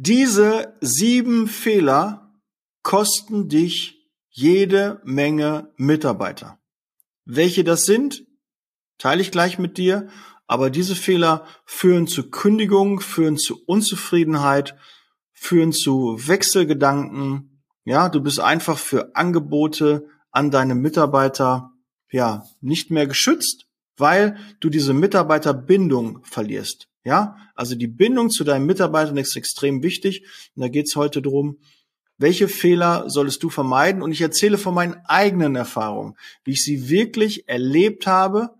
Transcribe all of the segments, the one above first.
Diese sieben Fehler kosten dich jede Menge Mitarbeiter. Welche das sind, teile ich gleich mit dir, aber diese Fehler führen zu Kündigung, führen zu Unzufriedenheit, führen zu Wechselgedanken. Ja, du bist einfach für Angebote an deine Mitarbeiter ja nicht mehr geschützt, weil du diese Mitarbeiterbindung verlierst. Ja, also die Bindung zu deinen Mitarbeitern ist extrem wichtig. Und da geht es heute darum, welche Fehler solltest du vermeiden? Und ich erzähle von meinen eigenen Erfahrungen, wie ich sie wirklich erlebt habe.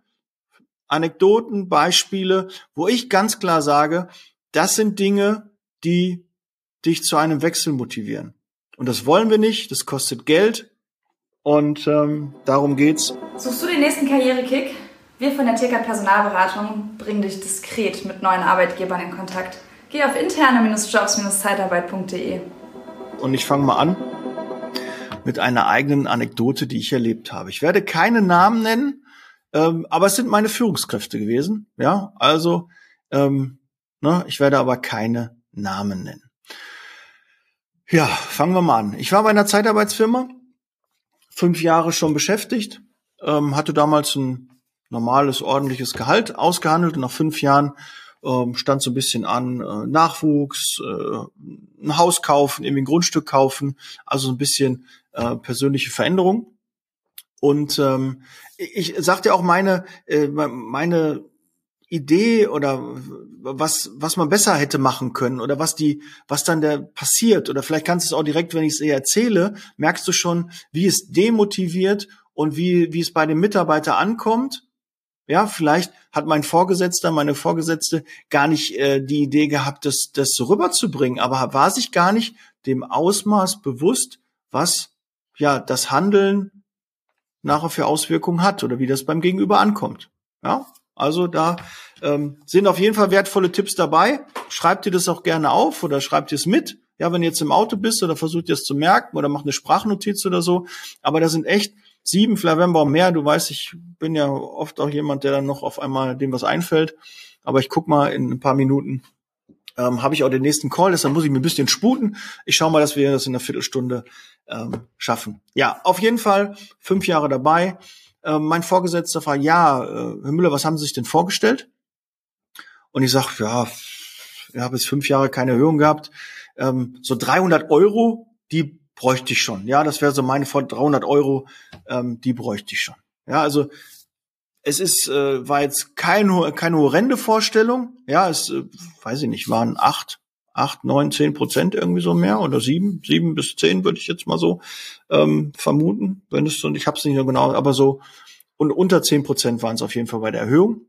Anekdoten, Beispiele, wo ich ganz klar sage, das sind Dinge, die dich zu einem Wechsel motivieren. Und das wollen wir nicht, das kostet Geld und ähm, darum geht's. Suchst du den nächsten Karrierekick? Wir von der Tierkart Personalberatung bringen dich diskret mit neuen Arbeitgebern in Kontakt. Geh auf interne-jobs-zeitarbeit.de. Und ich fange mal an mit einer eigenen Anekdote, die ich erlebt habe. Ich werde keine Namen nennen, ähm, aber es sind meine Führungskräfte gewesen. Ja, also ähm, ne, ich werde aber keine Namen nennen. Ja, fangen wir mal an. Ich war bei einer Zeitarbeitsfirma, fünf Jahre schon beschäftigt, ähm, hatte damals ein normales, ordentliches Gehalt ausgehandelt und nach fünf Jahren ähm, stand so ein bisschen an äh, Nachwuchs, äh, ein Haus kaufen, irgendwie ein Grundstück kaufen, also so ein bisschen äh, persönliche Veränderung. Und ähm, ich sagte auch meine äh, meine Idee oder was was man besser hätte machen können oder was die was dann der passiert oder vielleicht kannst du es auch direkt, wenn ich es eher erzähle, merkst du schon, wie es demotiviert und wie wie es bei dem Mitarbeiter ankommt ja, vielleicht hat mein Vorgesetzter, meine Vorgesetzte gar nicht äh, die Idee gehabt, das, das so rüberzubringen, aber war sich gar nicht dem Ausmaß bewusst, was ja das Handeln nachher für Auswirkungen hat oder wie das beim Gegenüber ankommt. Ja, also da ähm, sind auf jeden Fall wertvolle Tipps dabei. Schreibt dir das auch gerne auf oder schreibt dir es mit. Ja, wenn du jetzt im Auto bist oder versucht dir es zu merken oder macht eine Sprachnotiz oder so. Aber da sind echt sieben, auch mehr. Du weißt, ich bin ja oft auch jemand, der dann noch auf einmal dem was einfällt. Aber ich guck mal in ein paar Minuten. Ähm, habe ich auch den nächsten Call, deshalb muss ich mir ein bisschen sputen. Ich schaue mal, dass wir das in einer Viertelstunde ähm, schaffen. Ja, auf jeden Fall fünf Jahre dabei. Ähm, mein Vorgesetzter war, ja, äh, Herr Müller, was haben Sie sich denn vorgestellt? Und ich sag, ja, ich habe jetzt fünf Jahre keine Erhöhung gehabt. Ähm, so 300 Euro, die bräuchte ich schon. Ja, das wäre so meine von 300 Euro, ähm, die bräuchte ich schon. Ja, also es ist, äh, war jetzt kein, keine horrende Vorstellung. Ja, es, äh, weiß ich nicht, waren acht, acht, neun, zehn Prozent irgendwie so mehr oder sieben, sieben bis zehn würde ich jetzt mal so ähm, vermuten, wenn es und ich habe es nicht mehr genau, aber so und unter zehn Prozent waren es auf jeden Fall bei der Erhöhung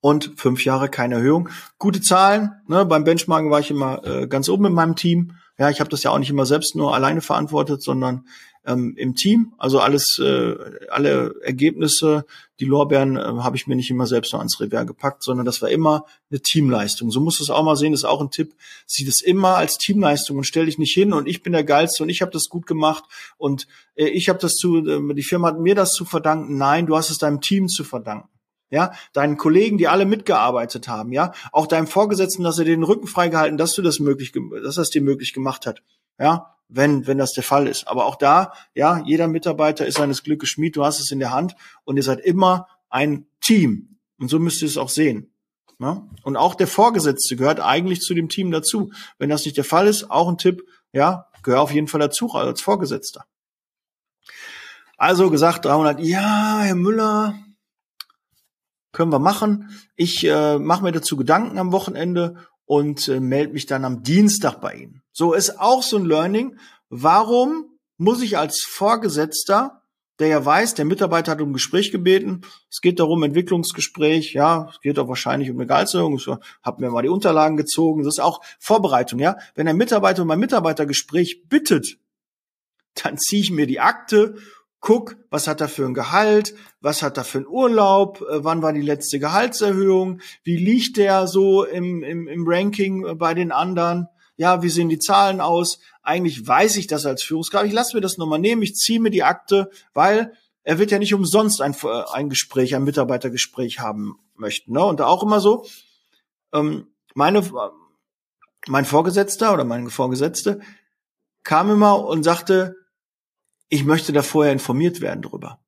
und fünf Jahre keine Erhöhung. Gute Zahlen. Ne? Beim Benchmarken war ich immer äh, ganz oben mit meinem Team. Ja, ich habe das ja auch nicht immer selbst nur alleine verantwortet, sondern ähm, im Team. Also alles, äh, alle Ergebnisse, die Lorbeeren äh, habe ich mir nicht immer selbst nur ans Revers gepackt, sondern das war immer eine Teamleistung. So musst du es auch mal sehen, das ist auch ein Tipp. Sieh das immer als Teamleistung und stell dich nicht hin und ich bin der Geilste und ich habe das gut gemacht und äh, ich habe das zu, äh, die Firma hat mir das zu verdanken. Nein, du hast es deinem Team zu verdanken ja, deinen Kollegen, die alle mitgearbeitet haben, ja, auch deinem Vorgesetzten, dass er den Rücken freigehalten, dass du das möglich, dass das dir möglich gemacht hat, ja, wenn, wenn das der Fall ist. Aber auch da, ja, jeder Mitarbeiter ist seines Glückes Schmied, du hast es in der Hand und ihr seid immer ein Team. Und so müsst ihr es auch sehen. Ja? Und auch der Vorgesetzte gehört eigentlich zu dem Team dazu. Wenn das nicht der Fall ist, auch ein Tipp, ja, gehör auf jeden Fall dazu als Vorgesetzter. Also gesagt 300, ja, Herr Müller, können wir machen. Ich äh, mache mir dazu Gedanken am Wochenende und äh, melde mich dann am Dienstag bei Ihnen. So ist auch so ein Learning. Warum muss ich als Vorgesetzter, der ja weiß, der Mitarbeiter hat um Gespräch gebeten, es geht darum, Entwicklungsgespräch, ja, es geht auch wahrscheinlich um eine Gehaltserhöhung, ich habe mir mal die Unterlagen gezogen, das ist auch Vorbereitung, ja. Wenn ein Mitarbeiter um ein Mitarbeitergespräch bittet, dann ziehe ich mir die Akte guck, was hat er für ein Gehalt, was hat er für ein Urlaub, äh, wann war die letzte Gehaltserhöhung, wie liegt der so im, im, im Ranking äh, bei den anderen, ja, wie sehen die Zahlen aus? Eigentlich weiß ich das als Führungskraft. Ich lasse mir das nochmal nehmen, ich ziehe mir die Akte, weil er wird ja nicht umsonst ein, äh, ein Gespräch, ein Mitarbeitergespräch haben möchten. Ne? Und auch immer so, ähm, meine mein Vorgesetzter oder meine Vorgesetzte kam immer und sagte, ich möchte da vorher informiert werden drüber.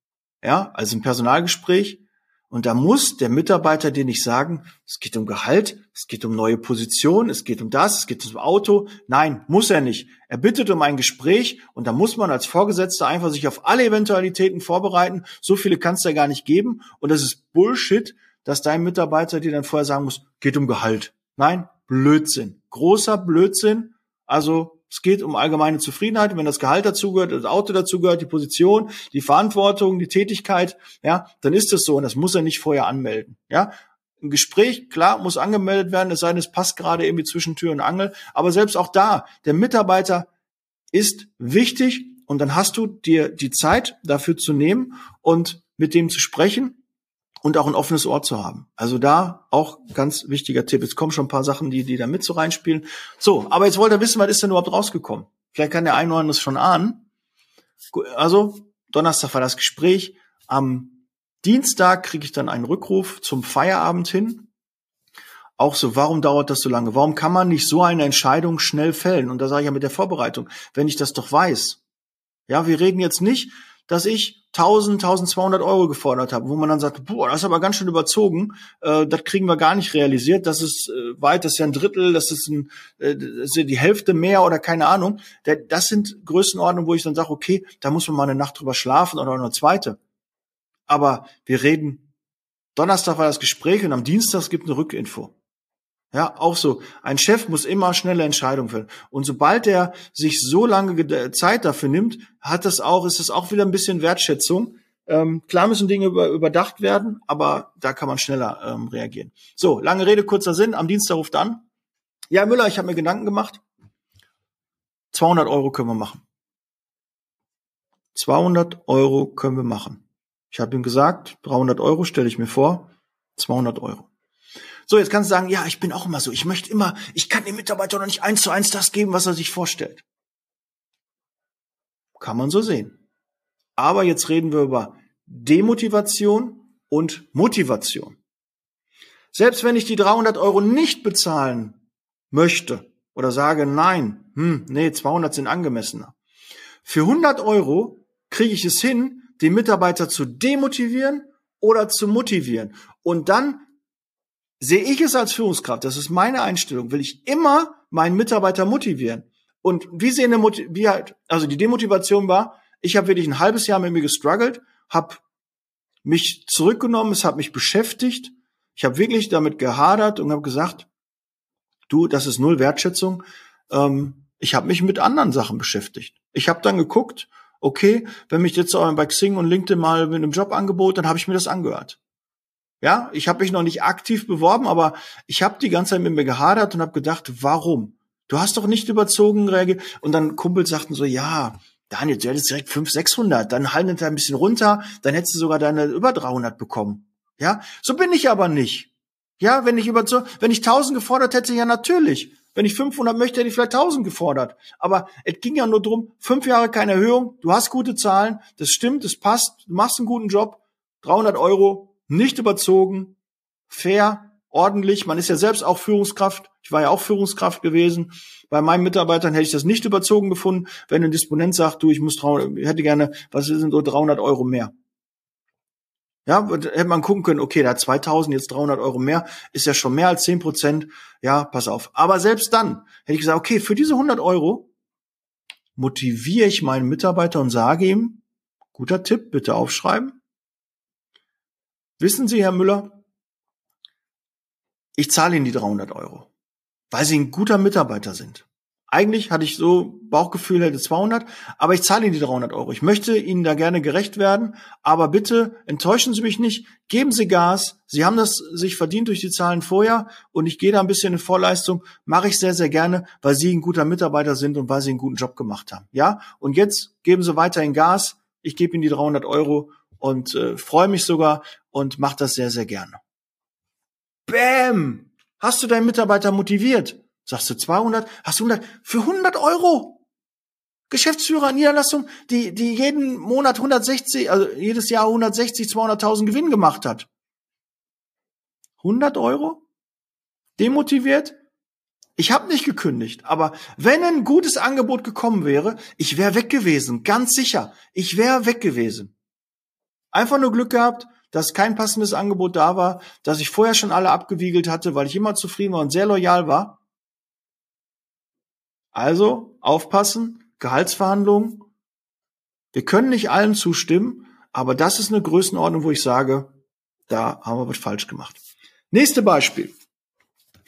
Ja, also ein Personalgespräch. Und da muss der Mitarbeiter dir nicht sagen, es geht um Gehalt, es geht um neue Position, es geht um das, es geht um Auto. Nein, muss er nicht. Er bittet um ein Gespräch und da muss man als Vorgesetzter einfach sich auf alle Eventualitäten vorbereiten. So viele kann es da gar nicht geben. Und das ist Bullshit, dass dein Mitarbeiter dir dann vorher sagen muss, geht um Gehalt. Nein, Blödsinn. Großer Blödsinn. Also es geht um allgemeine Zufriedenheit. Wenn das Gehalt dazugehört, das Auto dazugehört, die Position, die Verantwortung, die Tätigkeit, ja, dann ist das so und das muss er nicht vorher anmelden. Ja, ein Gespräch, klar, muss angemeldet werden, es sei denn, es passt gerade irgendwie zwischen Tür und Angel. Aber selbst auch da, der Mitarbeiter ist wichtig und dann hast du dir die Zeit dafür zu nehmen und mit dem zu sprechen und auch ein offenes Ohr zu haben. Also da auch ganz wichtiger Tipp. Jetzt kommen schon ein paar Sachen, die, die da mit so reinspielen. So, aber jetzt wollt ihr wissen, was ist denn überhaupt rausgekommen? Vielleicht kann der eine das schon ahnen. Also, Donnerstag war das Gespräch. Am Dienstag kriege ich dann einen Rückruf zum Feierabend hin. Auch so, warum dauert das so lange? Warum kann man nicht so eine Entscheidung schnell fällen? Und da sage ich ja mit der Vorbereitung, wenn ich das doch weiß. Ja, wir reden jetzt nicht, dass ich 1000, 1200 Euro gefordert habe, wo man dann sagt, boah, das ist aber ganz schön überzogen, äh, das kriegen wir gar nicht realisiert, das ist äh, weit, das ist ja ein Drittel, das ist, ein, äh, das ist ja die Hälfte mehr oder keine Ahnung. Das sind Größenordnungen, wo ich dann sage, okay, da muss man mal eine Nacht drüber schlafen oder eine zweite. Aber wir reden, Donnerstag war das Gespräch und am Dienstag gibt eine Rückinfo. Ja, auch so. Ein Chef muss immer schnelle Entscheidungen fällen. Und sobald er sich so lange Zeit dafür nimmt, hat das auch, ist das auch wieder ein bisschen Wertschätzung. Ähm, klar müssen Dinge über, überdacht werden, aber da kann man schneller ähm, reagieren. So, lange Rede, kurzer Sinn. Am Dienstag ruft an. Ja, Müller, ich habe mir Gedanken gemacht. 200 Euro können wir machen. 200 Euro können wir machen. Ich habe ihm gesagt, 300 Euro stelle ich mir vor, 200 Euro. So, jetzt kannst du sagen, ja, ich bin auch immer so. Ich möchte immer, ich kann dem Mitarbeiter noch nicht eins zu eins das geben, was er sich vorstellt. Kann man so sehen. Aber jetzt reden wir über Demotivation und Motivation. Selbst wenn ich die 300 Euro nicht bezahlen möchte oder sage, nein, hm, nee, 200 sind angemessener. Für 100 Euro kriege ich es hin, den Mitarbeiter zu demotivieren oder zu motivieren. Und dann sehe ich es als Führungskraft, das ist meine Einstellung, will ich immer meinen Mitarbeiter motivieren. Und wie sehen eine wie halt, also die Demotivation war, ich habe wirklich ein halbes Jahr mit mir gestruggelt, habe mich zurückgenommen, es hat mich beschäftigt, ich habe wirklich damit gehadert und habe gesagt, du, das ist null Wertschätzung. Ähm, ich habe mich mit anderen Sachen beschäftigt. Ich habe dann geguckt, okay, wenn mich jetzt bei Xing und LinkedIn mal mit einem Jobangebot, dann habe ich mir das angehört. Ja, ich habe mich noch nicht aktiv beworben, aber ich habe die ganze Zeit mit mir gehadert und habe gedacht, warum? Du hast doch nicht überzogen reagiert. Und dann Kumpels sagten so, ja, Daniel, du hättest direkt 500, 600, dann haltet er ein bisschen runter, dann hättest du sogar deine über 300 bekommen. Ja, so bin ich aber nicht. Ja, wenn ich über wenn ich 1000 gefordert hätte, ja natürlich. Wenn ich 500 möchte, hätte ich vielleicht 1000 gefordert. Aber es ging ja nur drum, fünf Jahre keine Erhöhung, du hast gute Zahlen, das stimmt, das passt, du machst einen guten Job, 300 Euro, nicht überzogen, fair, ordentlich. Man ist ja selbst auch Führungskraft. Ich war ja auch Führungskraft gewesen. Bei meinen Mitarbeitern hätte ich das nicht überzogen gefunden, wenn ein Disponent sagt, du, ich muss, hätte gerne, was sind so 300 Euro mehr. Ja, hätte man gucken können, okay, da 2000, jetzt 300 Euro mehr, ist ja schon mehr als 10 Prozent. Ja, pass auf. Aber selbst dann hätte ich gesagt, okay, für diese 100 Euro motiviere ich meinen Mitarbeiter und sage ihm, guter Tipp, bitte aufschreiben. Wissen Sie, Herr Müller, ich zahle Ihnen die 300 Euro, weil Sie ein guter Mitarbeiter sind. Eigentlich hatte ich so Bauchgefühl, hätte 200, aber ich zahle Ihnen die 300 Euro. Ich möchte Ihnen da gerne gerecht werden, aber bitte enttäuschen Sie mich nicht, geben Sie Gas. Sie haben das sich verdient durch die Zahlen vorher und ich gehe da ein bisschen in Vorleistung, mache ich sehr, sehr gerne, weil Sie ein guter Mitarbeiter sind und weil Sie einen guten Job gemacht haben. Ja, und jetzt geben Sie weiterhin Gas. Ich gebe Ihnen die 300 Euro und äh, freue mich sogar und mache das sehr, sehr gerne. Bäm! Hast du deinen Mitarbeiter motiviert? Sagst du 200? Hast du 100? Für 100 Euro? Geschäftsführer Niederlassung, die, die jeden Monat 160, also jedes Jahr 160, 200.000 Gewinn gemacht hat. 100 Euro? Demotiviert? Ich habe nicht gekündigt, aber wenn ein gutes Angebot gekommen wäre, ich wäre weg gewesen, ganz sicher. Ich wäre weg gewesen. Einfach nur Glück gehabt, dass kein passendes Angebot da war, dass ich vorher schon alle abgewiegelt hatte, weil ich immer zufrieden war und sehr loyal war. Also aufpassen, Gehaltsverhandlungen. Wir können nicht allen zustimmen, aber das ist eine Größenordnung, wo ich sage, da haben wir was falsch gemacht. Nächste Beispiel.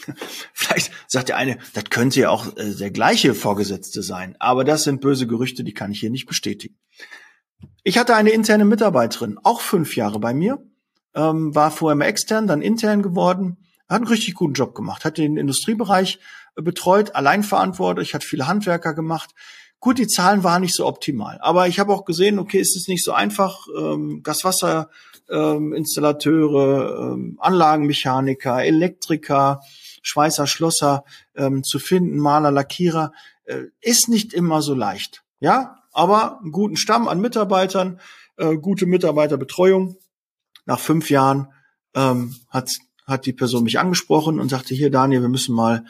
Vielleicht sagt der eine, das könnte ja auch äh, der gleiche Vorgesetzte sein, aber das sind böse Gerüchte, die kann ich hier nicht bestätigen. Ich hatte eine interne Mitarbeiterin, auch fünf Jahre bei mir, ähm, war vorher mal extern, dann intern geworden, hat einen richtig guten Job gemacht, hat den Industriebereich äh, betreut, allein verantwortlich, hat viele Handwerker gemacht. Gut, die Zahlen waren nicht so optimal, aber ich habe auch gesehen, okay, ist es nicht so einfach, ähm, Gaswasser, ähm, Installateure, ähm, Anlagenmechaniker, Elektriker, Schweißer, Schlosser ähm, zu finden, Maler, Lackierer, äh, ist nicht immer so leicht. Ja, aber einen guten Stamm an Mitarbeitern, äh, gute Mitarbeiterbetreuung. Nach fünf Jahren ähm, hat, hat die Person mich angesprochen und sagte, hier Daniel, wir müssen mal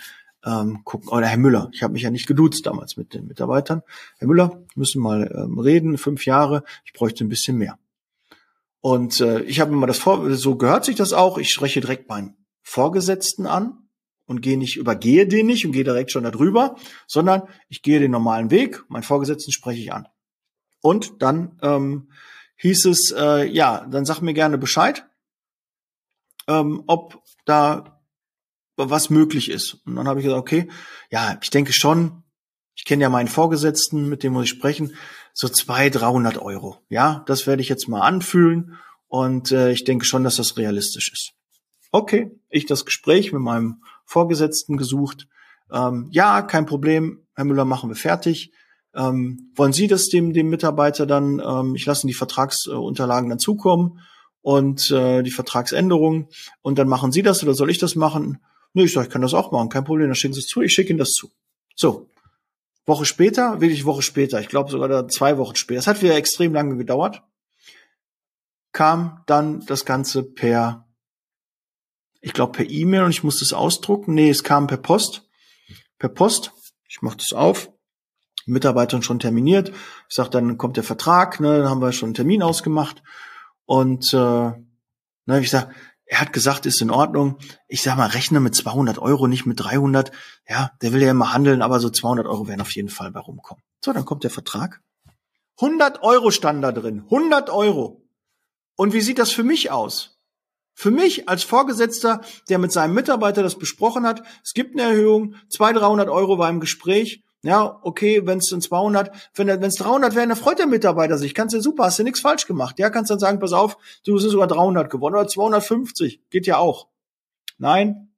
ähm, gucken, oder Herr Müller, ich habe mich ja nicht geduzt damals mit den Mitarbeitern. Herr Müller, müssen mal ähm, reden, fünf Jahre, ich bräuchte ein bisschen mehr. Und äh, ich habe immer das vor, so gehört sich das auch. Ich spreche direkt meinen Vorgesetzten an und gehe nicht, übergehe den nicht und gehe direkt schon darüber, sondern ich gehe den normalen Weg, meinen Vorgesetzten spreche ich an. Und dann ähm, hieß es, äh, ja, dann sag mir gerne Bescheid, ähm, ob da was möglich ist. Und dann habe ich gesagt, okay, ja, ich denke schon, ich kenne ja meinen Vorgesetzten, mit dem muss ich sprechen, so zwei, dreihundert Euro. Ja, das werde ich jetzt mal anfühlen und äh, ich denke schon, dass das realistisch ist. Okay, ich das Gespräch mit meinem Vorgesetzten gesucht. Ähm, ja, kein Problem, Herr Müller, machen wir fertig. Ähm, wollen Sie das dem, dem Mitarbeiter dann, ähm, ich lasse die Vertragsunterlagen dann zukommen und äh, die Vertragsänderungen und dann machen Sie das oder soll ich das machen? Nö, ich sage, ich kann das auch machen, kein Problem, dann schicken Sie es zu, ich schicke Ihnen das zu. So, Woche später, wirklich Woche später, ich glaube sogar zwei Wochen später, es hat wieder extrem lange gedauert, kam dann das Ganze per ich glaube per E-Mail und ich musste es ausdrucken. Nee, es kam per Post. Per Post. Ich mache das auf. Mitarbeiterin schon terminiert. Ich sage, dann kommt der Vertrag, ne, dann haben wir schon einen Termin ausgemacht. Und äh, ne, ich sage, er hat gesagt, ist in Ordnung. Ich sag mal, rechne mit 200 Euro, nicht mit 300. Ja, der will ja immer handeln, aber so 200 Euro werden auf jeden Fall bei rumkommen. So, dann kommt der Vertrag. 100 Euro stand da drin. 100 Euro. Und wie sieht das für mich aus? Für mich als Vorgesetzter, der mit seinem Mitarbeiter das besprochen hat, es gibt eine Erhöhung, 200, 300 Euro war im Gespräch. Ja, okay, wenn es in 200, wenn es 300 wären, dann freut der Mitarbeiter sich. Kannst du super, hast du nichts falsch gemacht. Ja, kannst dann sagen, pass auf, du bist sogar 300 geworden oder 250, geht ja auch. Nein,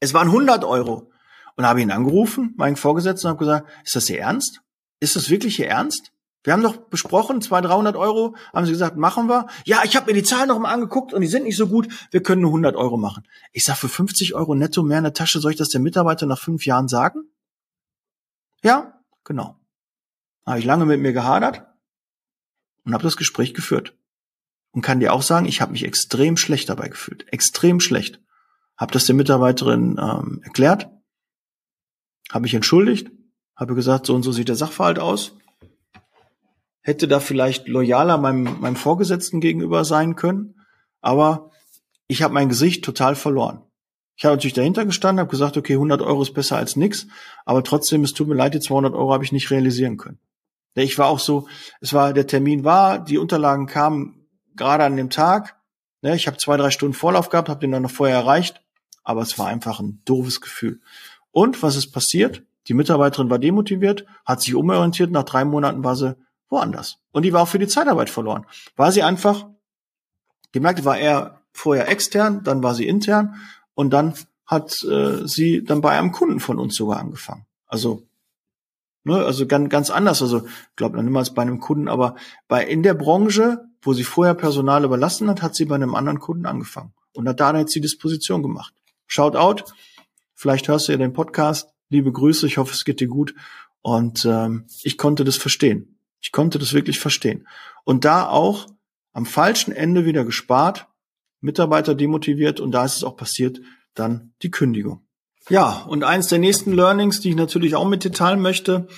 es waren 100 Euro. Und habe ihn angerufen, meinen Vorgesetzten, und habe gesagt, ist das Ihr Ernst? Ist das wirklich Ihr Ernst? Wir haben doch besprochen, 200, 300 Euro, haben sie gesagt, machen wir. Ja, ich habe mir die Zahlen noch mal angeguckt und die sind nicht so gut. Wir können nur 100 Euro machen. Ich sag, für 50 Euro netto mehr in der Tasche, soll ich das der Mitarbeiter nach fünf Jahren sagen? Ja, genau. Habe ich lange mit mir gehadert und habe das Gespräch geführt. Und kann dir auch sagen, ich habe mich extrem schlecht dabei gefühlt. Extrem schlecht. Habe das der Mitarbeiterin ähm, erklärt, habe mich entschuldigt, habe gesagt, so und so sieht der Sachverhalt aus hätte da vielleicht loyaler meinem, meinem Vorgesetzten gegenüber sein können, aber ich habe mein Gesicht total verloren. Ich habe natürlich dahinter gestanden, habe gesagt, okay, 100 Euro ist besser als nix, aber trotzdem, es tut mir leid, die 200 Euro habe ich nicht realisieren können. Ich war auch so, es war, der Termin war, die Unterlagen kamen gerade an dem Tag. Ne, ich habe zwei, drei Stunden Vorlauf gehabt, habe den dann noch vorher erreicht, aber es war einfach ein doofes Gefühl. Und was ist passiert? Die Mitarbeiterin war demotiviert, hat sich umorientiert, nach drei Monaten war sie woanders. Und die war auch für die Zeitarbeit verloren. War sie einfach, gemerkt, war er vorher extern, dann war sie intern und dann hat äh, sie dann bei einem Kunden von uns sogar angefangen. Also ne, also ganz ganz anders. Also glaube noch niemals bei einem Kunden, aber bei in der Branche, wo sie vorher Personal überlassen hat, hat sie bei einem anderen Kunden angefangen und hat da jetzt die Disposition gemacht. Shout out, vielleicht hörst du ja den Podcast. Liebe Grüße, ich hoffe, es geht dir gut und ähm, ich konnte das verstehen. Ich konnte das wirklich verstehen. Und da auch am falschen Ende wieder gespart, Mitarbeiter demotiviert und da ist es auch passiert, dann die Kündigung. Ja, und eins der nächsten Learnings, die ich natürlich auch mit mitteilen möchte,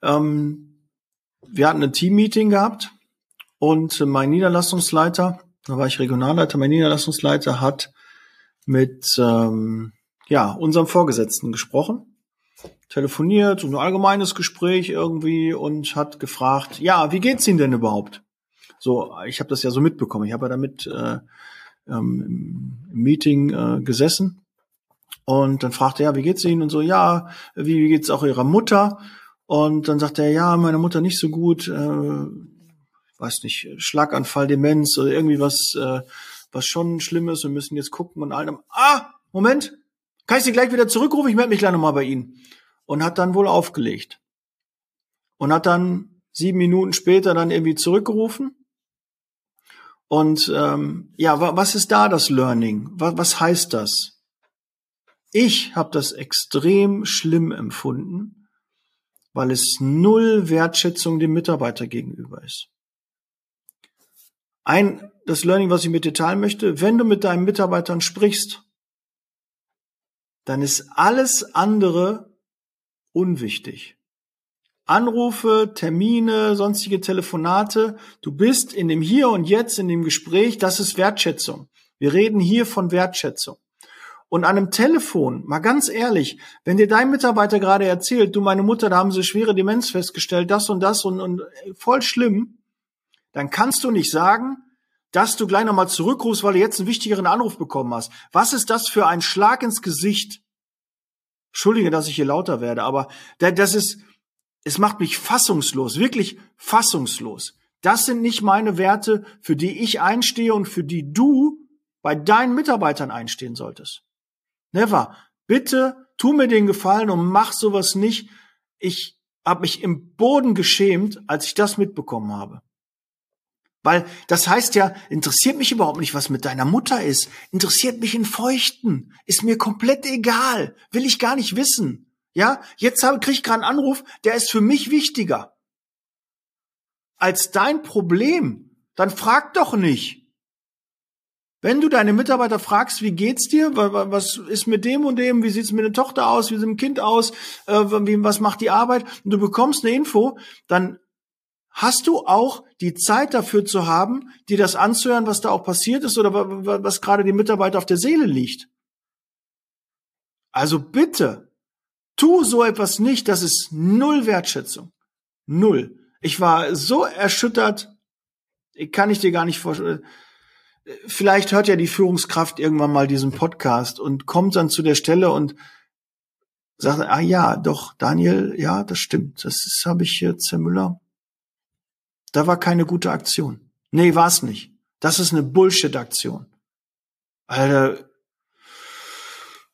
ähm, wir hatten ein Team-Meeting gehabt und mein Niederlassungsleiter, da war ich Regionalleiter, mein Niederlassungsleiter hat mit ähm, ja, unserem Vorgesetzten gesprochen, telefoniert, so ein allgemeines Gespräch irgendwie und hat gefragt, ja, wie geht's Ihnen denn überhaupt? So, ich habe das ja so mitbekommen. Ich habe ja damit äh, ähm, im Meeting äh, gesessen und dann fragte er, ja, wie geht's Ihnen? Und so, ja, wie, wie geht's auch Ihrer Mutter? Und dann sagte er, ja, meine Mutter nicht so gut, äh, weiß nicht, Schlaganfall, Demenz oder irgendwie was, äh, was schon schlimm ist. Wir müssen jetzt gucken und allem. Ah, Moment, kann ich Sie gleich wieder zurückrufen? Ich melde mich gleich nochmal bei Ihnen. Und hat dann wohl aufgelegt. Und hat dann sieben Minuten später dann irgendwie zurückgerufen. Und ähm, ja, was ist da das Learning? Was, was heißt das? Ich habe das extrem schlimm empfunden, weil es null Wertschätzung dem Mitarbeiter gegenüber ist. Ein, das Learning, was ich mit dir teilen möchte, wenn du mit deinen Mitarbeitern sprichst, dann ist alles andere unwichtig. Anrufe, Termine, sonstige Telefonate. Du bist in dem Hier und Jetzt, in dem Gespräch, das ist Wertschätzung. Wir reden hier von Wertschätzung. Und an einem Telefon, mal ganz ehrlich, wenn dir dein Mitarbeiter gerade erzählt, du, meine Mutter, da haben sie schwere Demenz festgestellt, das und das und, und voll schlimm, dann kannst du nicht sagen, dass du gleich nochmal zurückrufst, weil du jetzt einen wichtigeren Anruf bekommen hast. Was ist das für ein Schlag ins Gesicht? Entschuldige, dass ich hier lauter werde, aber das ist, es macht mich fassungslos, wirklich fassungslos. Das sind nicht meine Werte, für die ich einstehe und für die du bei deinen Mitarbeitern einstehen solltest. Never. Bitte tu mir den Gefallen und mach sowas nicht. Ich habe mich im Boden geschämt, als ich das mitbekommen habe. Weil das heißt ja, interessiert mich überhaupt nicht, was mit deiner Mutter ist. Interessiert mich in Feuchten. Ist mir komplett egal. Will ich gar nicht wissen. Ja, jetzt habe, krieg ich gerade einen Anruf, der ist für mich wichtiger. Als dein Problem. Dann frag doch nicht. Wenn du deine Mitarbeiter fragst, wie geht's dir, was ist mit dem und dem, wie sieht's mit der Tochter aus, wie sieht mit dem Kind aus, äh, was macht die Arbeit, und du bekommst eine Info, dann hast du auch die Zeit dafür zu haben, dir das anzuhören, was da auch passiert ist oder was gerade die Mitarbeiter auf der Seele liegt. Also bitte, tu so etwas nicht, das ist null Wertschätzung. Null. Ich war so erschüttert, kann ich dir gar nicht vorstellen vielleicht hört ja die Führungskraft irgendwann mal diesen Podcast und kommt dann zu der Stelle und sagt, ah ja, doch, Daniel, ja, das stimmt. Das habe ich jetzt, Herr Müller. Da war keine gute Aktion. Nee, war es nicht. Das ist eine Bullshit-Aktion. Alter,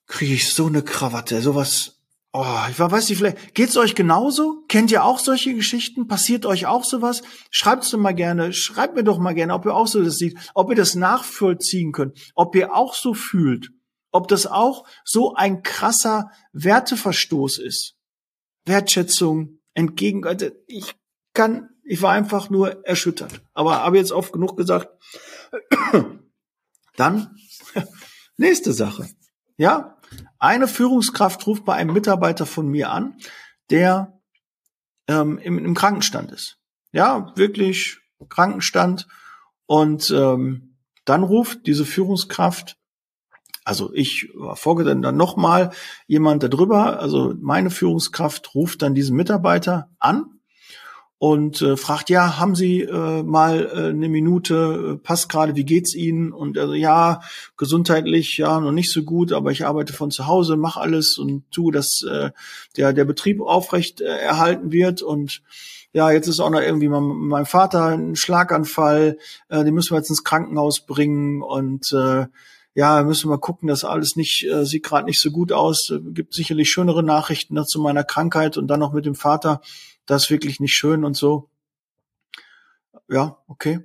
kriege ich so eine Krawatte, sowas, Oh, ich weiß nicht, vielleicht geht's euch genauso? Kennt ihr auch solche Geschichten? Passiert euch auch sowas? Schreibt's doch mal gerne, schreibt mir doch mal gerne, ob ihr auch so das seht, ob ihr das nachvollziehen könnt, ob ihr auch so fühlt, ob das auch so ein krasser Werteverstoß ist. Wertschätzung entgegen, also ich kann, ich war einfach nur erschüttert. Aber habe jetzt oft genug gesagt. Dann nächste Sache. Ja, eine Führungskraft ruft bei einem Mitarbeiter von mir an, der ähm, im, im Krankenstand ist. Ja, wirklich Krankenstand. Und ähm, dann ruft diese Führungskraft, also ich war vorgesetzt, dann nochmal jemand darüber, also meine Führungskraft ruft dann diesen Mitarbeiter an und äh, fragt, ja, haben Sie äh, mal äh, eine Minute, äh, passt gerade, wie geht's Ihnen? Und also ja, gesundheitlich ja noch nicht so gut, aber ich arbeite von zu Hause, mache alles und tu, dass äh, der der Betrieb aufrecht äh, erhalten wird und ja, jetzt ist auch noch irgendwie mein, mein Vater ein Schlaganfall, äh, den müssen wir jetzt ins Krankenhaus bringen und äh, ja, müssen wir gucken, dass alles nicht, äh, sieht gerade nicht so gut aus. Gibt sicherlich schönere Nachrichten zu meiner Krankheit und dann noch mit dem Vater das ist wirklich nicht schön und so. Ja, okay.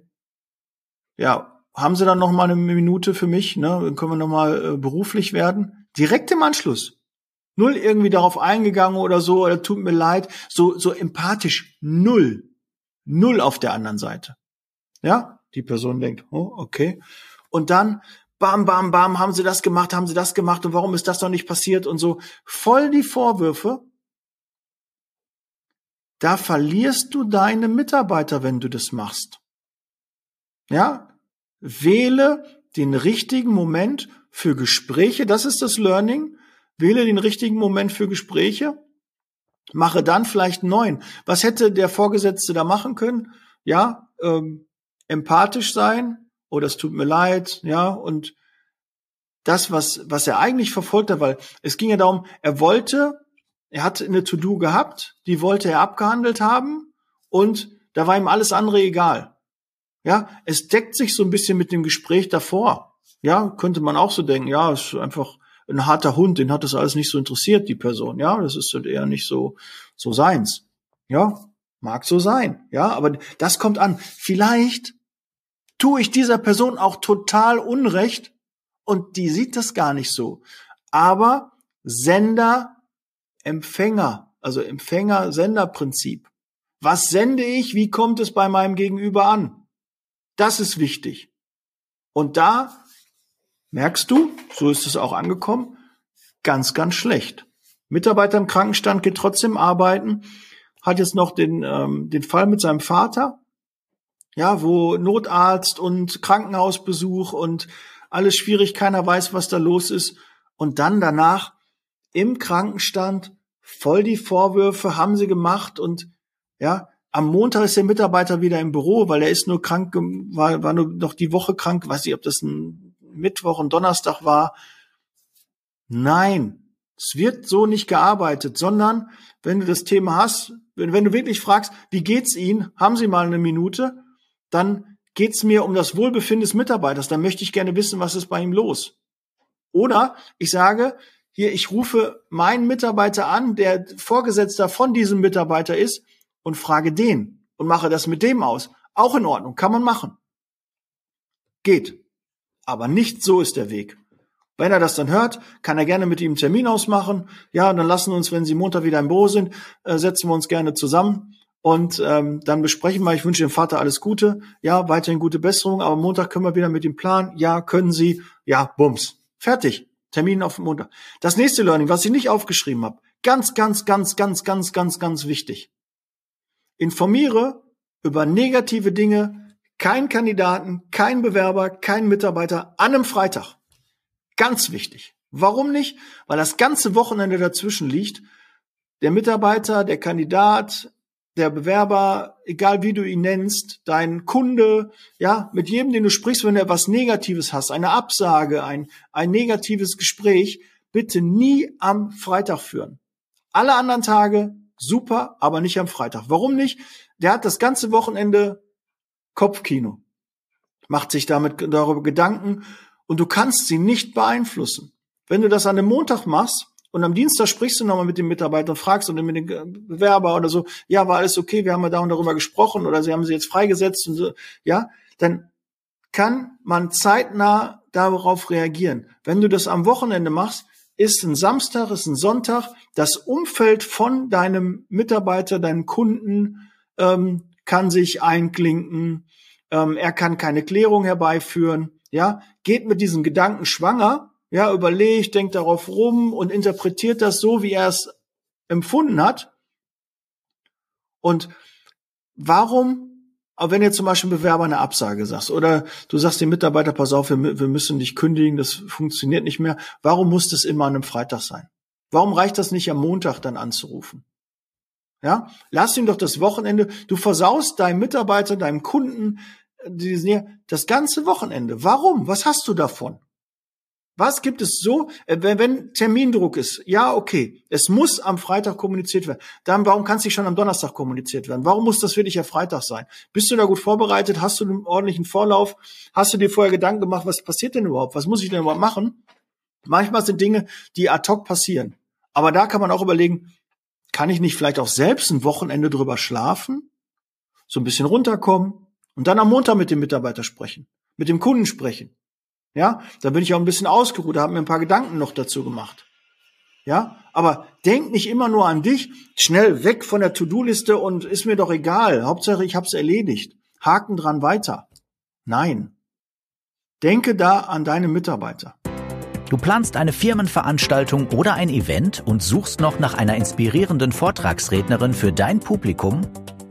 Ja, haben Sie dann noch mal eine Minute für mich? Ne? Dann können wir noch mal äh, beruflich werden. Direkt im Anschluss. Null irgendwie darauf eingegangen oder so, oder tut mir leid. So, so empathisch. Null. Null auf der anderen Seite. Ja, die Person denkt, oh, okay. Und dann bam, bam, bam, haben sie das gemacht, haben sie das gemacht und warum ist das noch nicht passiert und so. Voll die Vorwürfe. Da verlierst du deine Mitarbeiter, wenn du das machst. Ja? Wähle den richtigen Moment für Gespräche. Das ist das Learning. Wähle den richtigen Moment für Gespräche. Mache dann vielleicht neun. Was hätte der Vorgesetzte da machen können? Ja, ähm, empathisch sein. Oh, es tut mir leid. Ja, und das, was, was er eigentlich verfolgt hat, weil es ging ja darum, er wollte, er hat eine To-Do gehabt, die wollte er abgehandelt haben und da war ihm alles andere egal. Ja, es deckt sich so ein bisschen mit dem Gespräch davor. Ja, könnte man auch so denken, ja, ist einfach ein harter Hund, den hat das alles nicht so interessiert, die Person. Ja, das ist halt eher nicht so, so seins. Ja, mag so sein. Ja, aber das kommt an. Vielleicht tue ich dieser Person auch total Unrecht und die sieht das gar nicht so. Aber Sender, Empfänger, also Empfänger-Sender-Prinzip. Was sende ich? Wie kommt es bei meinem Gegenüber an? Das ist wichtig. Und da merkst du, so ist es auch angekommen, ganz, ganz schlecht. Mitarbeiter im Krankenstand geht trotzdem arbeiten, hat jetzt noch den, ähm, den Fall mit seinem Vater, ja, wo Notarzt und Krankenhausbesuch und alles schwierig, keiner weiß, was da los ist. Und dann danach im Krankenstand voll die Vorwürfe haben sie gemacht und ja, am Montag ist der Mitarbeiter wieder im Büro, weil er ist nur krank, war, war nur noch die Woche krank, weiß ich, ob das ein Mittwoch und Donnerstag war. Nein, es wird so nicht gearbeitet, sondern wenn du das Thema hast, wenn, wenn du wirklich fragst, wie geht's Ihnen, haben Sie mal eine Minute, dann geht's mir um das Wohlbefinden des Mitarbeiters, dann möchte ich gerne wissen, was ist bei ihm los. Oder ich sage, hier, ich rufe meinen Mitarbeiter an, der Vorgesetzter von diesem Mitarbeiter ist und frage den und mache das mit dem aus. Auch in Ordnung, kann man machen. Geht. Aber nicht so ist der Weg. Wenn er das dann hört, kann er gerne mit ihm einen Termin ausmachen. Ja, dann lassen uns, wenn Sie Montag wieder im Büro sind, äh, setzen wir uns gerne zusammen und ähm, dann besprechen wir. Ich wünsche dem Vater alles Gute. Ja, weiterhin gute Besserung. Aber Montag können wir wieder mit dem Plan. Ja, können Sie. Ja, bums. Fertig. Termin auf Montag. Das nächste Learning, was ich nicht aufgeschrieben habe, ganz, ganz, ganz, ganz, ganz, ganz, ganz wichtig. Informiere über negative Dinge, kein Kandidaten, kein Bewerber, kein Mitarbeiter an einem Freitag. Ganz wichtig. Warum nicht? Weil das ganze Wochenende dazwischen liegt. Der Mitarbeiter, der Kandidat, der Bewerber, egal wie du ihn nennst, dein Kunde, ja, mit jedem, den du sprichst, wenn du etwas Negatives hast, eine Absage, ein, ein negatives Gespräch, bitte nie am Freitag führen. Alle anderen Tage super, aber nicht am Freitag. Warum nicht? Der hat das ganze Wochenende Kopfkino. Macht sich damit darüber Gedanken und du kannst sie nicht beeinflussen. Wenn du das an einem Montag machst und am Dienstag sprichst du nochmal mit dem Mitarbeiter und fragst und mit dem Bewerber oder so, ja, war alles okay, wir haben ja da und darüber gesprochen oder sie haben sie jetzt freigesetzt und so, ja, dann kann man zeitnah darauf reagieren. Wenn du das am Wochenende machst, ist ein Samstag, ist ein Sonntag, das Umfeld von deinem Mitarbeiter, deinem Kunden, ähm, kann sich einklinken, ähm, er kann keine Klärung herbeiführen, ja, geht mit diesem Gedanken schwanger, ja, überlegt, denkt darauf rum und interpretiert das so, wie er es empfunden hat. Und warum, wenn ihr zum Beispiel Bewerber eine Absage sagst oder du sagst dem Mitarbeiter, pass auf, wir, wir müssen dich kündigen, das funktioniert nicht mehr, warum muss das immer an einem Freitag sein? Warum reicht das nicht am Montag dann anzurufen? Ja, lass ihm doch das Wochenende. Du versaust deinem Mitarbeiter, deinem Kunden das ganze Wochenende. Warum? Was hast du davon? Was gibt es so, äh, wenn, wenn Termindruck ist? Ja, okay. Es muss am Freitag kommuniziert werden. Dann, warum kann es nicht schon am Donnerstag kommuniziert werden? Warum muss das wirklich ja Freitag sein? Bist du da gut vorbereitet? Hast du einen ordentlichen Vorlauf? Hast du dir vorher Gedanken gemacht, was passiert denn überhaupt? Was muss ich denn überhaupt machen? Manchmal sind Dinge, die ad hoc passieren. Aber da kann man auch überlegen, kann ich nicht vielleicht auch selbst ein Wochenende drüber schlafen? So ein bisschen runterkommen und dann am Montag mit dem Mitarbeiter sprechen, mit dem Kunden sprechen. Ja, da bin ich auch ein bisschen ausgeruht, habe mir ein paar Gedanken noch dazu gemacht. Ja, aber denk nicht immer nur an dich, schnell weg von der To-Do-Liste und ist mir doch egal. Hauptsache, ich hab's erledigt. Haken dran weiter. Nein. Denke da an deine Mitarbeiter. Du planst eine Firmenveranstaltung oder ein Event und suchst noch nach einer inspirierenden Vortragsrednerin für dein Publikum?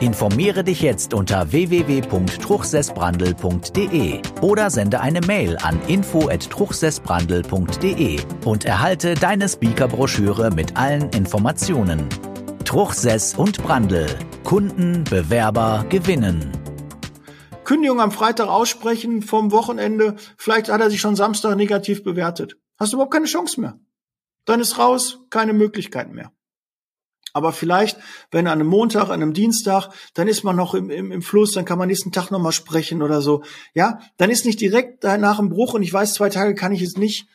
Informiere dich jetzt unter www.truchsessbrandel.de oder sende eine Mail an info@truchsessbrandel.de und erhalte deine Speakerbroschüre mit allen Informationen. Truchsess und Brandel. Kunden, Bewerber gewinnen. Kündigung am Freitag aussprechen vom Wochenende. Vielleicht hat er sich schon Samstag negativ bewertet. Hast du überhaupt keine Chance mehr. Dann ist raus, keine Möglichkeit mehr. Aber vielleicht, wenn an einem Montag, an einem Dienstag, dann ist man noch im, im, im Fluss, dann kann man nächsten Tag nochmal sprechen oder so. Ja, dann ist nicht direkt nach dem Bruch und ich weiß, zwei Tage kann ich es nicht,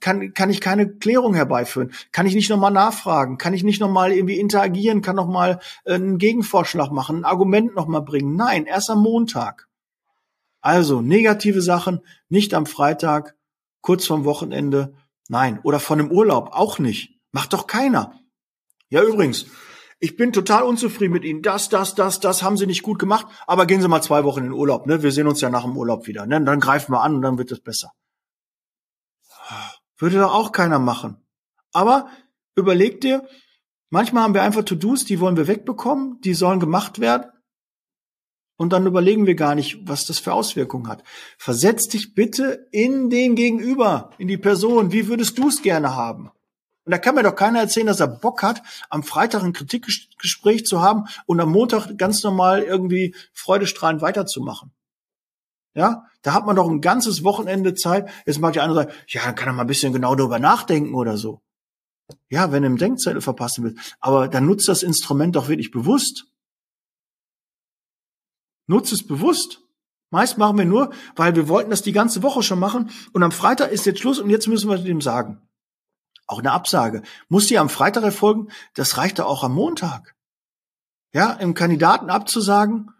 kann, kann ich keine Klärung herbeiführen. Kann ich nicht nochmal nachfragen? Kann ich nicht nochmal irgendwie interagieren? Kann nochmal äh, einen Gegenvorschlag machen, ein Argument nochmal bringen? Nein, erst am Montag. Also negative Sachen nicht am Freitag, kurz vorm Wochenende, nein. Oder von einem Urlaub, auch nicht. Macht doch keiner. Ja, übrigens, ich bin total unzufrieden mit Ihnen. Das, das, das, das haben Sie nicht gut gemacht. Aber gehen Sie mal zwei Wochen in den Urlaub. Ne? Wir sehen uns ja nach dem Urlaub wieder. Ne? Dann greifen wir an und dann wird es besser. Würde doch auch keiner machen. Aber überleg dir, manchmal haben wir einfach To-Dos, die wollen wir wegbekommen, die sollen gemacht werden. Und dann überlegen wir gar nicht, was das für Auswirkungen hat. Versetz dich bitte in den Gegenüber, in die Person. Wie würdest du es gerne haben? Und da kann mir doch keiner erzählen, dass er Bock hat, am Freitag ein Kritikgespräch zu haben und am Montag ganz normal irgendwie freudestrahlend weiterzumachen. Ja, da hat man doch ein ganzes Wochenende Zeit. Jetzt mag die andere sagen, ja, dann kann er mal ein bisschen genau darüber nachdenken oder so. Ja, wenn er im Denkzettel verpassen will. Aber dann nutzt das Instrument doch wirklich bewusst. Nutzt es bewusst. Meist machen wir nur, weil wir wollten das die ganze Woche schon machen und am Freitag ist jetzt Schluss und jetzt müssen wir dem sagen. Auch eine Absage. Muss die am Freitag erfolgen? Das reicht doch auch am Montag. Ja, im Kandidaten abzusagen,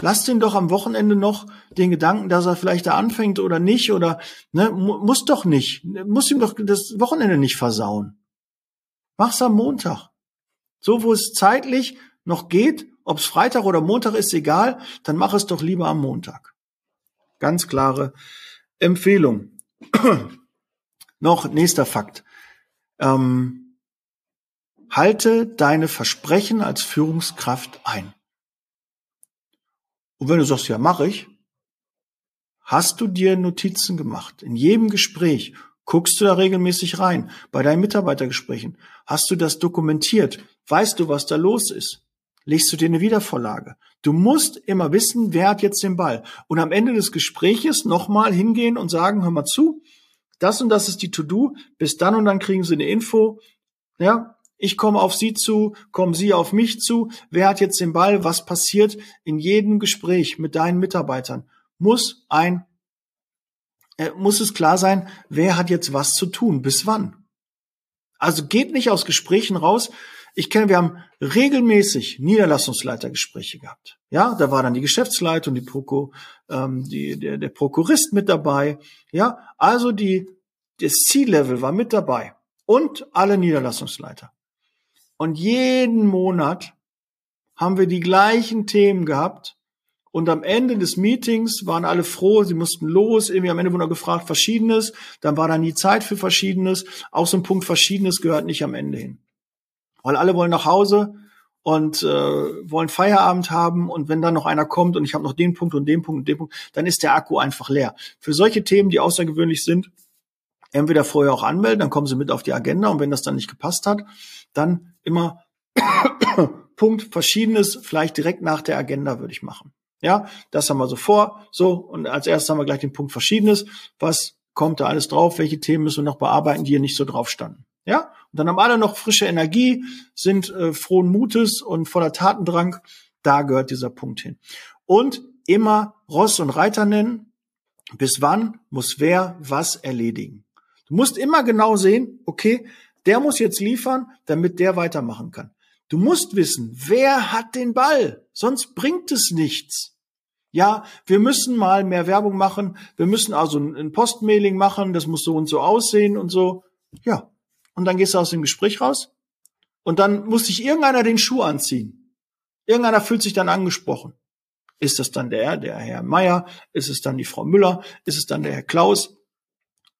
lasst ihn doch am Wochenende noch den Gedanken, dass er vielleicht da anfängt oder nicht oder ne, muss doch nicht, muss ihm doch das Wochenende nicht versauen. Mach's am Montag. So, wo es zeitlich noch geht, ob es Freitag oder Montag ist, egal, dann mach es doch lieber am Montag. Ganz klare Empfehlung. noch nächster Fakt. Ähm, halte deine Versprechen als Führungskraft ein. Und wenn du sagst, ja, mache ich, hast du dir Notizen gemacht. In jedem Gespräch guckst du da regelmäßig rein. Bei deinen Mitarbeitergesprächen hast du das dokumentiert. Weißt du, was da los ist? Legst du dir eine Wiedervorlage. Du musst immer wissen, wer hat jetzt den Ball. Und am Ende des Gespräches nochmal hingehen und sagen, hör mal zu, das und das ist die To-Do, bis dann und dann kriegen Sie eine Info. Ja, ich komme auf Sie zu, kommen Sie auf mich zu. Wer hat jetzt den Ball? Was passiert in jedem Gespräch mit deinen Mitarbeitern? Muss ein, äh, muss es klar sein, wer hat jetzt was zu tun, bis wann? Also geht nicht aus Gesprächen raus, ich kenne, wir haben regelmäßig Niederlassungsleitergespräche gehabt. Ja, da war dann die Geschäftsleitung, die Proko, ähm, die, der, der Prokurist mit dabei. Ja, also die, das C-Level war mit dabei und alle Niederlassungsleiter. Und jeden Monat haben wir die gleichen Themen gehabt. Und am Ende des Meetings waren alle froh, sie mussten los. Irgendwie am Ende wurde gefragt, Verschiedenes. Dann war da nie Zeit für Verschiedenes. Auch so ein Punkt Verschiedenes gehört nicht am Ende hin weil alle wollen nach Hause und äh, wollen Feierabend haben und wenn dann noch einer kommt und ich habe noch den Punkt und den Punkt und den Punkt, dann ist der Akku einfach leer. Für solche Themen, die außergewöhnlich sind, entweder vorher auch anmelden, dann kommen sie mit auf die Agenda und wenn das dann nicht gepasst hat, dann immer Punkt Verschiedenes, vielleicht direkt nach der Agenda würde ich machen. Ja, das haben wir so vor. So, und als erstes haben wir gleich den Punkt Verschiedenes. Was kommt da alles drauf? Welche Themen müssen wir noch bearbeiten, die hier nicht so drauf standen? Ja, und dann haben alle noch frische Energie, sind äh, frohen Mutes und voller Tatendrang. Da gehört dieser Punkt hin. Und immer Ross und Reiter nennen. Bis wann muss wer was erledigen? Du musst immer genau sehen, okay, der muss jetzt liefern, damit der weitermachen kann. Du musst wissen, wer hat den Ball, sonst bringt es nichts. Ja, wir müssen mal mehr Werbung machen. Wir müssen also ein Postmailing machen. Das muss so und so aussehen und so. Ja. Und dann gehst du aus dem Gespräch raus. Und dann muss sich irgendeiner den Schuh anziehen. Irgendeiner fühlt sich dann angesprochen. Ist das dann der, der Herr Meier? Ist es dann die Frau Müller? Ist es dann der Herr Klaus?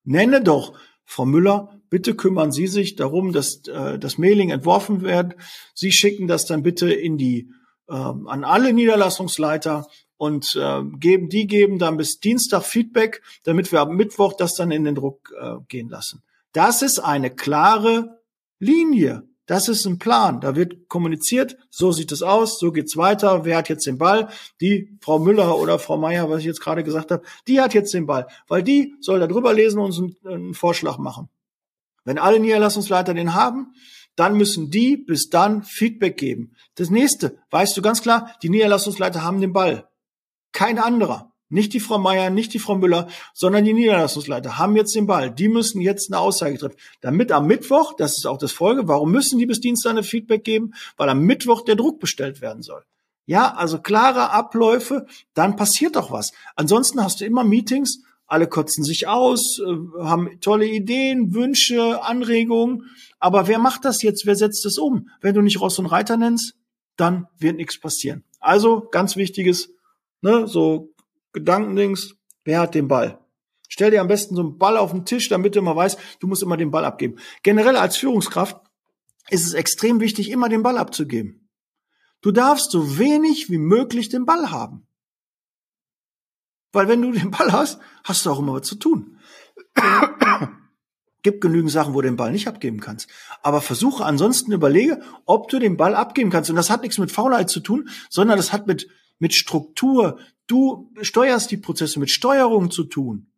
Nenne doch, Frau Müller, bitte kümmern Sie sich darum, dass äh, das Mailing entworfen wird. Sie schicken das dann bitte in die äh, an alle Niederlassungsleiter und äh, geben die geben dann bis Dienstag Feedback, damit wir am Mittwoch das dann in den Druck äh, gehen lassen. Das ist eine klare Linie. Das ist ein Plan. Da wird kommuniziert, so sieht es aus, so geht's weiter. Wer hat jetzt den Ball? Die Frau Müller oder Frau Meier, was ich jetzt gerade gesagt habe, die hat jetzt den Ball, weil die soll da drüber lesen und uns einen, einen Vorschlag machen. Wenn alle Niederlassungsleiter den haben, dann müssen die bis dann Feedback geben. Das nächste, weißt du ganz klar, die Niederlassungsleiter haben den Ball. Kein anderer. Nicht die Frau Meier, nicht die Frau Müller, sondern die Niederlassungsleiter haben jetzt den Ball. Die müssen jetzt eine Aussage treffen. Damit am Mittwoch, das ist auch das Folge, warum müssen die bis Dienstag eine Feedback geben? Weil am Mittwoch der Druck bestellt werden soll. Ja, also klare Abläufe, dann passiert doch was. Ansonsten hast du immer Meetings, alle kotzen sich aus, äh, haben tolle Ideen, Wünsche, Anregungen. Aber wer macht das jetzt? Wer setzt es um? Wenn du nicht Ross und Reiter nennst, dann wird nichts passieren. Also ganz wichtiges, ne, so Gedankendings, wer hat den Ball? Stell dir am besten so einen Ball auf den Tisch, damit du immer weißt, du musst immer den Ball abgeben. Generell als Führungskraft ist es extrem wichtig, immer den Ball abzugeben. Du darfst so wenig wie möglich den Ball haben. Weil wenn du den Ball hast, hast du auch immer was zu tun. Gibt genügend Sachen, wo du den Ball nicht abgeben kannst. Aber versuche ansonsten überlege, ob du den Ball abgeben kannst. Und das hat nichts mit Faulheit zu tun, sondern das hat mit, mit Struktur, Du steuerst die Prozesse mit Steuerung zu tun.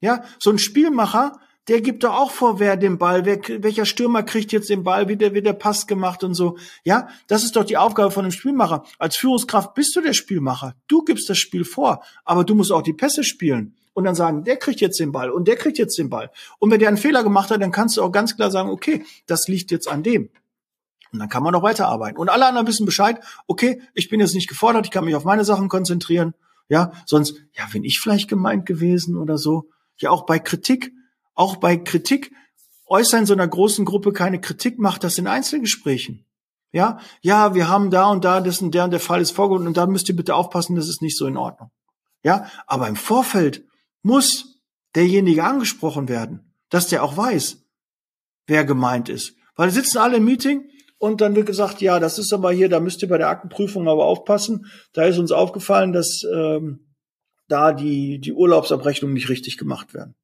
Ja, so ein Spielmacher, der gibt doch auch vor, wer den Ball, wer, welcher Stürmer kriegt jetzt den Ball, wie der, wie der Pass gemacht und so. Ja, das ist doch die Aufgabe von einem Spielmacher. Als Führungskraft bist du der Spielmacher. Du gibst das Spiel vor, aber du musst auch die Pässe spielen und dann sagen, der kriegt jetzt den Ball und der kriegt jetzt den Ball. Und wenn der einen Fehler gemacht hat, dann kannst du auch ganz klar sagen, okay, das liegt jetzt an dem. Und dann kann man noch weiterarbeiten. Und alle anderen wissen Bescheid, okay, ich bin jetzt nicht gefordert, ich kann mich auf meine Sachen konzentrieren. Ja, sonst, ja, bin ich vielleicht gemeint gewesen oder so. Ja, auch bei Kritik, auch bei Kritik, äußern so einer großen Gruppe keine Kritik, macht das in Einzelgesprächen. Ja, ja, wir haben da und da, das und der und der Fall ist vorgekommen und da müsst ihr bitte aufpassen, das ist nicht so in Ordnung. Ja, aber im Vorfeld muss derjenige angesprochen werden, dass der auch weiß, wer gemeint ist. Weil sitzen alle im Meeting und dann wird gesagt, ja, das ist aber hier, da müsst ihr bei der Aktenprüfung aber aufpassen. Da ist uns aufgefallen, dass ähm, da die, die Urlaubsabrechnungen nicht richtig gemacht werden.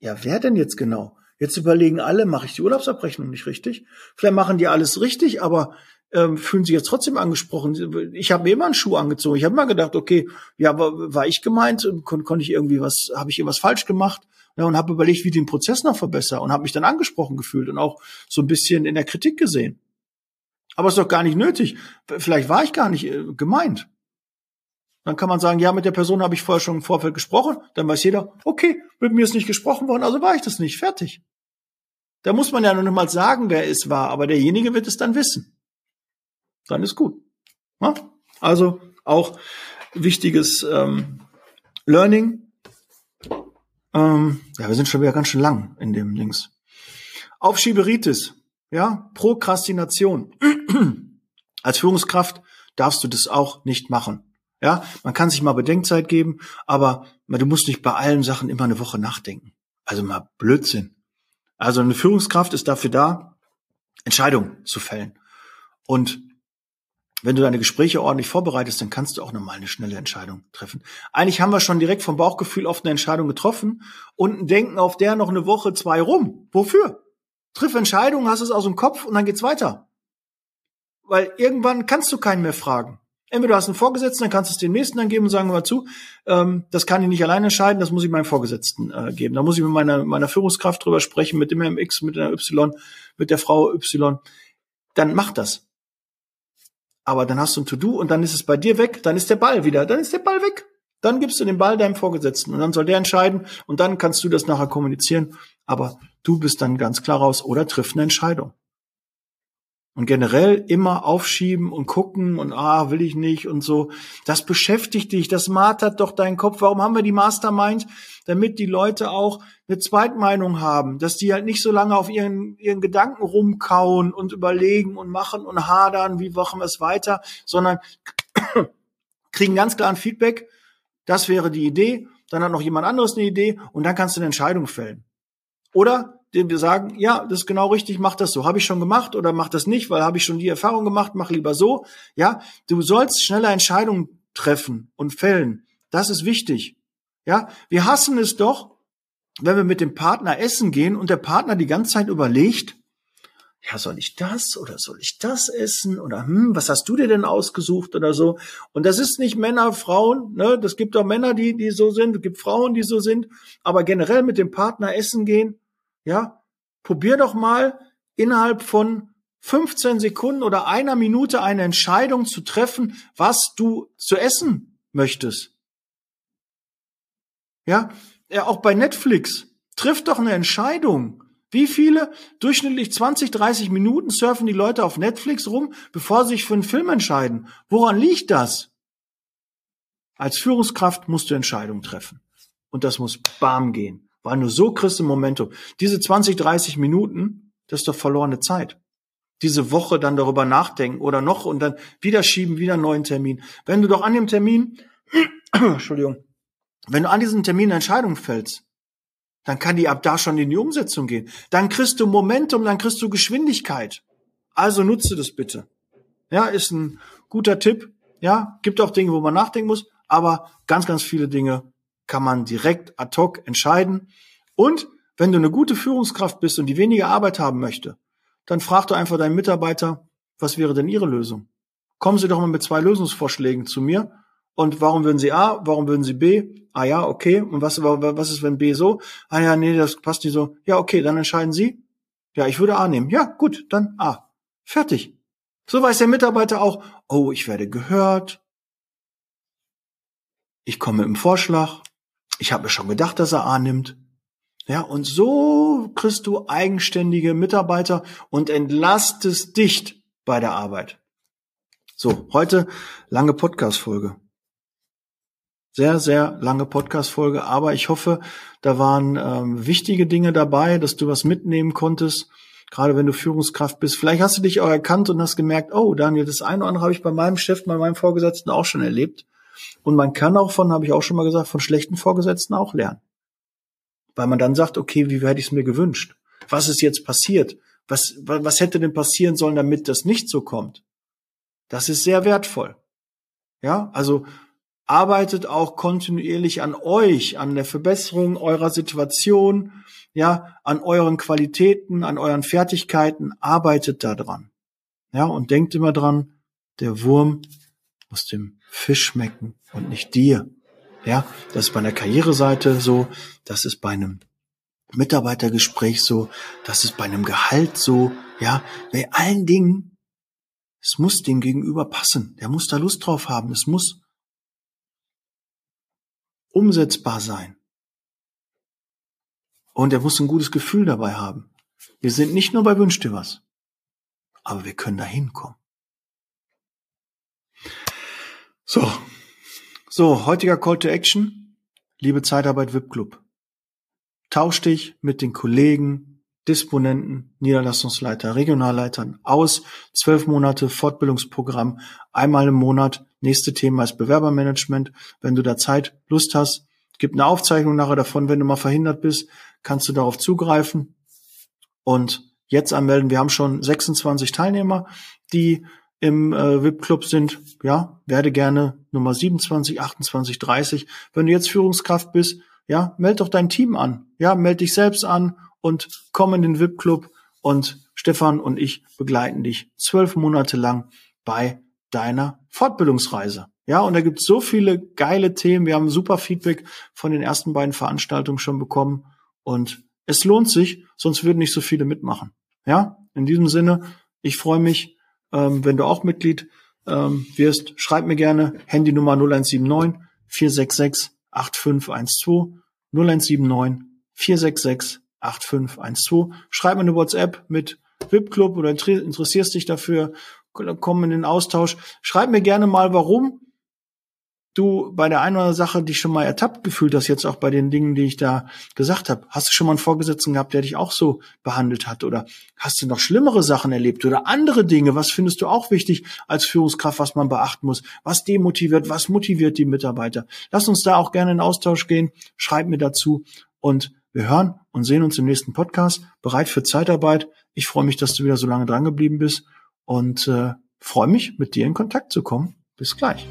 Ja, wer denn jetzt genau? Jetzt überlegen alle, mache ich die Urlaubsabrechnung nicht richtig? Vielleicht machen die alles richtig, aber ähm, fühlen sich jetzt trotzdem angesprochen. Ich habe mir immer einen Schuh angezogen. Ich habe immer gedacht, okay, ja, war, war ich gemeint? Kon konnte ich irgendwie was, habe ich irgendwas falsch gemacht? Ja, und habe überlegt, wie den Prozess noch verbessere und habe mich dann angesprochen gefühlt und auch so ein bisschen in der Kritik gesehen. Aber ist doch gar nicht nötig. Vielleicht war ich gar nicht äh, gemeint. Dann kann man sagen, ja, mit der Person habe ich vorher schon im Vorfeld gesprochen. Dann weiß jeder, okay, mit mir ist nicht gesprochen worden, also war ich das nicht. Fertig. Da muss man ja noch nicht mal sagen, wer es war, aber derjenige wird es dann wissen. Dann ist gut. Ja? Also auch wichtiges ähm, Learning, ähm, ja, wir sind schon wieder ganz schön lang in dem Dings. Aufschieberitis, ja, Prokrastination. Als Führungskraft darfst du das auch nicht machen. Ja, man kann sich mal Bedenkzeit geben, aber du musst nicht bei allen Sachen immer eine Woche nachdenken. Also mal Blödsinn. Also eine Führungskraft ist dafür da, Entscheidungen zu fällen. Und wenn du deine Gespräche ordentlich vorbereitest, dann kannst du auch nochmal eine schnelle Entscheidung treffen. Eigentlich haben wir schon direkt vom Bauchgefühl oft eine Entscheidung getroffen und denken auf der noch eine Woche, zwei rum. Wofür? Triff Entscheidungen, hast es aus dem Kopf und dann geht's weiter. Weil irgendwann kannst du keinen mehr fragen. Entweder du hast einen Vorgesetzten, dann kannst du es dem nächsten dann geben und sagen, mal zu, ähm, das kann ich nicht alleine entscheiden, das muss ich meinem Vorgesetzten äh, geben. Da muss ich mit meiner, meiner Führungskraft drüber sprechen, mit dem MX, mit der Y, mit der Frau Y. Dann mach das aber dann hast du ein To-Do und dann ist es bei dir weg, dann ist der Ball wieder, dann ist der Ball weg. Dann gibst du den Ball deinem Vorgesetzten und dann soll der entscheiden und dann kannst du das nachher kommunizieren, aber du bist dann ganz klar raus oder triff eine Entscheidung. Und generell immer aufschieben und gucken und ah, will ich nicht und so. Das beschäftigt dich, das martert doch deinen Kopf. Warum haben wir die Mastermind? Damit die Leute auch eine Zweitmeinung haben, dass die halt nicht so lange auf ihren, ihren Gedanken rumkauen und überlegen und machen und hadern, wie machen wir es weiter, sondern kriegen ganz klar ein Feedback. Das wäre die Idee. Dann hat noch jemand anderes eine Idee und dann kannst du eine Entscheidung fällen. Oder dem wir sagen, ja, das ist genau richtig, mach das so. Habe ich schon gemacht oder mach das nicht, weil habe ich schon die Erfahrung gemacht, mach lieber so. Ja, du sollst schneller Entscheidungen treffen und fällen. Das ist wichtig. Ja, wir hassen es doch, wenn wir mit dem Partner essen gehen und der Partner die ganze Zeit überlegt, ja, soll ich das oder soll ich das essen oder hm, was hast du dir denn ausgesucht oder so? Und das ist nicht Männer, Frauen, ne? Das gibt auch Männer, die die so sind, es gibt Frauen, die so sind, aber generell mit dem Partner essen gehen, ja, probier doch mal innerhalb von 15 Sekunden oder einer Minute eine Entscheidung zu treffen, was du zu essen möchtest. Ja, ja auch bei Netflix. Triff doch eine Entscheidung. Wie viele durchschnittlich 20, 30 Minuten surfen die Leute auf Netflix rum, bevor sie sich für einen Film entscheiden? Woran liegt das? Als Führungskraft musst du Entscheidungen treffen. Und das muss bam gehen. Weil nur so kriegst du Momentum. Diese 20, 30 Minuten, das ist doch verlorene Zeit. Diese Woche dann darüber nachdenken oder noch und dann wieder schieben, wieder einen neuen Termin. Wenn du doch an dem Termin, Entschuldigung, wenn du an diesem Termin eine Entscheidung fällst, dann kann die ab da schon in die Umsetzung gehen. Dann kriegst du Momentum, dann kriegst du Geschwindigkeit. Also nutze das bitte. Ja, ist ein guter Tipp. Ja, gibt auch Dinge, wo man nachdenken muss, aber ganz, ganz viele Dinge kann man direkt ad hoc entscheiden. Und wenn du eine gute Führungskraft bist und die weniger Arbeit haben möchte, dann frag du einfach deinen Mitarbeiter, was wäre denn ihre Lösung? Kommen Sie doch mal mit zwei Lösungsvorschlägen zu mir. Und warum würden Sie A? Warum würden Sie B? Ah ja, okay. Und was, was ist, wenn B so? Ah ja, nee, das passt nicht so. Ja, okay, dann entscheiden Sie. Ja, ich würde A nehmen. Ja, gut, dann A. Fertig. So weiß der Mitarbeiter auch, oh, ich werde gehört. Ich komme einem Vorschlag. Ich habe mir schon gedacht, dass er A nimmt. Ja, und so kriegst du eigenständige Mitarbeiter und entlastest dich bei der Arbeit. So, heute lange Podcast-Folge. Sehr, sehr lange Podcast-Folge, aber ich hoffe, da waren ähm, wichtige Dinge dabei, dass du was mitnehmen konntest, gerade wenn du Führungskraft bist. Vielleicht hast du dich auch erkannt und hast gemerkt, oh, Daniel, das eine oder andere habe ich bei meinem Chef, bei meinem Vorgesetzten auch schon erlebt. Und man kann auch von, habe ich auch schon mal gesagt, von schlechten Vorgesetzten auch lernen. Weil man dann sagt, okay, wie hätte ich es mir gewünscht? Was ist jetzt passiert? Was, was hätte denn passieren sollen, damit das nicht so kommt? Das ist sehr wertvoll. Ja, also arbeitet auch kontinuierlich an euch, an der Verbesserung eurer Situation, ja, an euren Qualitäten, an euren Fertigkeiten, arbeitet da dran. Ja, und denkt immer dran, der Wurm muss dem Fisch schmecken und nicht dir. Ja, das ist bei einer Karriereseite so, das ist bei einem Mitarbeitergespräch so, das ist bei einem Gehalt so, ja, bei allen Dingen, es muss dem Gegenüber passen, der muss da Lust drauf haben, es muss umsetzbar sein. Und er muss ein gutes Gefühl dabei haben. Wir sind nicht nur bei Wünsch dir was, aber wir können da hinkommen. So. So, heutiger Call to Action. Liebe Zeitarbeit VIP Club. Tausch dich mit den Kollegen, Disponenten, Niederlassungsleiter, Regionalleitern aus. Zwölf Monate Fortbildungsprogramm, einmal im Monat. Nächste Thema ist Bewerbermanagement. Wenn du da Zeit, Lust hast, gibt eine Aufzeichnung nachher davon. Wenn du mal verhindert bist, kannst du darauf zugreifen. Und jetzt anmelden. Wir haben schon 26 Teilnehmer, die im äh, VIP-Club sind, ja, werde gerne Nummer 27, 28, 30. Wenn du jetzt Führungskraft bist, ja, meld doch dein Team an. Ja, meld dich selbst an und komm in den VIP-Club und Stefan und ich begleiten dich zwölf Monate lang bei deiner Fortbildungsreise. Ja, und da gibt's so viele geile Themen. Wir haben super Feedback von den ersten beiden Veranstaltungen schon bekommen und es lohnt sich, sonst würden nicht so viele mitmachen. Ja, in diesem Sinne, ich freue mich, ähm, wenn du auch Mitglied ähm, wirst, schreib mir gerne Handynummer 0179 466 8512 0179 466 8512. Schreib mir eine WhatsApp mit VIP-Club oder interessierst dich dafür, komm in den Austausch. Schreib mir gerne mal, warum du bei der einen oder anderen Sache dich schon mal ertappt gefühlt hast, jetzt auch bei den Dingen, die ich da gesagt habe. Hast du schon mal einen Vorgesetzten gehabt, der dich auch so behandelt hat? Oder hast du noch schlimmere Sachen erlebt oder andere Dinge? Was findest du auch wichtig als Führungskraft, was man beachten muss? Was demotiviert, was motiviert die Mitarbeiter? Lass uns da auch gerne in Austausch gehen. Schreib mir dazu und wir hören und sehen uns im nächsten Podcast. Bereit für Zeitarbeit. Ich freue mich, dass du wieder so lange dran geblieben bist und äh, freue mich, mit dir in Kontakt zu kommen. Bis gleich.